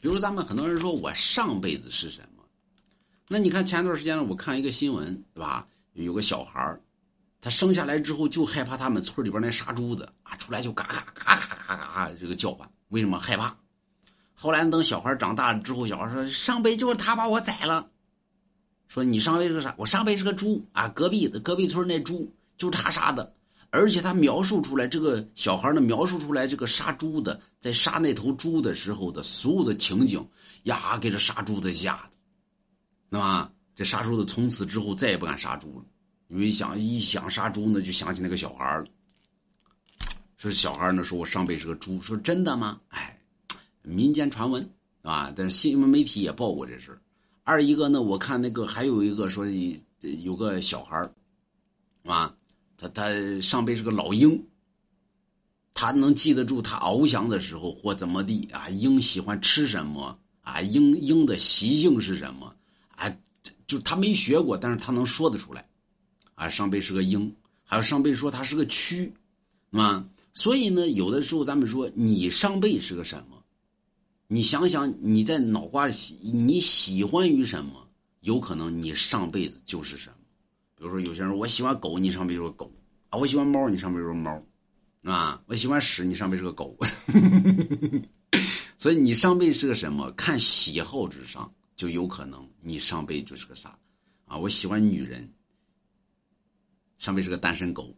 比如咱们很多人说我上辈子是什么？那你看前段时间呢，我看一个新闻，对吧？有个小孩他生下来之后就害怕他们村里边那杀猪的啊，出来就嘎嘎嘎嘎嘎嘎这个叫唤，为什么害怕？后来等小孩长大了之后，小孩说上辈就是他把我宰了。说你上辈是啥？我上辈是个猪啊，隔壁的隔壁村那猪就是他杀的。而且他描述出来，这个小孩呢描述出来这个杀猪的在杀那头猪的时候的所有的情景呀，给这杀猪的吓的，那么这杀猪的从此之后再也不敢杀猪了，因为想一想杀猪呢，就想起那个小孩了。说小孩呢说我上辈是个猪，说真的吗？哎，民间传闻啊，但是新闻媒体也报过这事二一个呢，我看那个还有一个说有个小孩啊。他他上辈是个老鹰，他能记得住他翱翔的时候或怎么地啊？鹰喜欢吃什么啊？鹰鹰的习性是什么啊？就他没学过，但是他能说得出来啊。上辈是个鹰，还有上辈说他是个蛆，啊。所以呢，有的时候咱们说你上辈是个什么？你想想你在脑瓜你喜欢于什么？有可能你上辈子就是什么。比如说，有些人我喜欢狗，你上辈是个狗啊；我喜欢猫，你上辈是个猫，啊；我喜欢屎，你上辈是个狗。所以你上辈是个什么？看喜好之上，就有可能你上辈就是个啥啊？我喜欢女人，上辈是个单身狗。